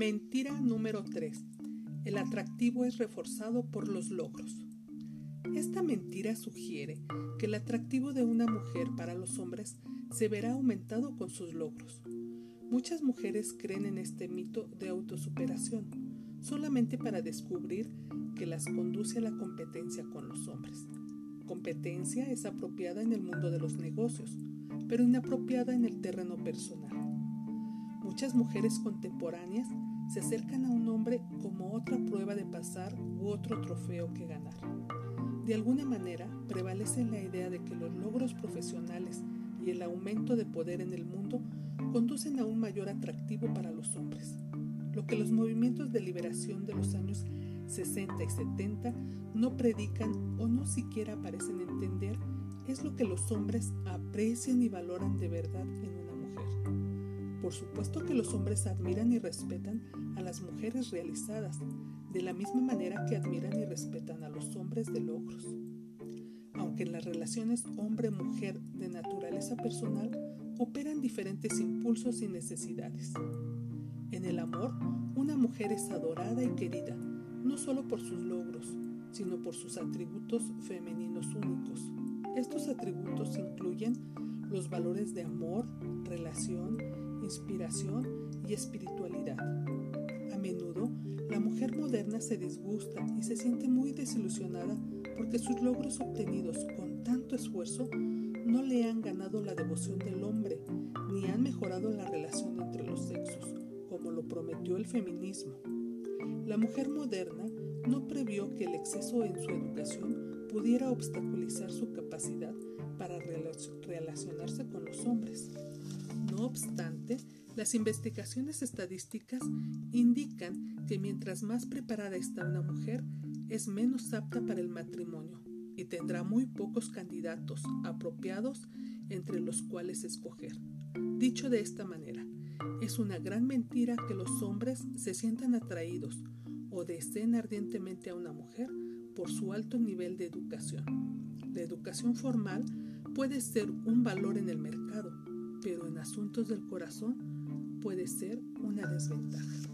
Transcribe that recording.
Mentira número 3. El atractivo es reforzado por los logros. Esta mentira sugiere que el atractivo de una mujer para los hombres se verá aumentado con sus logros. Muchas mujeres creen en este mito de autosuperación solamente para descubrir que las conduce a la competencia con los hombres. Competencia es apropiada en el mundo de los negocios, pero inapropiada en el terreno personal. Muchas mujeres contemporáneas se acercan a un hombre como otra prueba de pasar u otro trofeo que ganar. De alguna manera prevalece la idea de que los logros profesionales y el aumento de poder en el mundo conducen a un mayor atractivo para los hombres. Lo que los movimientos de liberación de los años 60 y 70 no predican o no siquiera parecen entender es lo que los hombres aprecian y valoran de verdad en una mujer. Por supuesto que los hombres admiran y respetan a las mujeres realizadas, de la misma manera que admiran y respetan a los hombres de logros. Aunque en las relaciones hombre-mujer de naturaleza personal operan diferentes impulsos y necesidades. En el amor, una mujer es adorada y querida, no solo por sus logros, sino por sus atributos femeninos únicos. Estos atributos incluyen los valores de amor, relación, inspiración y espiritualidad. A menudo, la mujer moderna se disgusta y se siente muy desilusionada porque sus logros obtenidos con tanto esfuerzo no le han ganado la devoción del hombre ni han mejorado la relación entre los sexos, como lo prometió el feminismo. La mujer moderna no previó que el exceso en su educación pudiera obstaculizar su capacidad para relacionarse con los hombres. No obstante, las investigaciones estadísticas indican que mientras más preparada está una mujer, es menos apta para el matrimonio y tendrá muy pocos candidatos apropiados entre los cuales escoger. Dicho de esta manera, es una gran mentira que los hombres se sientan atraídos o deseen ardientemente a una mujer por su alto nivel de educación. La educación formal puede ser un valor en el mercado, pero en asuntos del corazón puede ser una desventaja.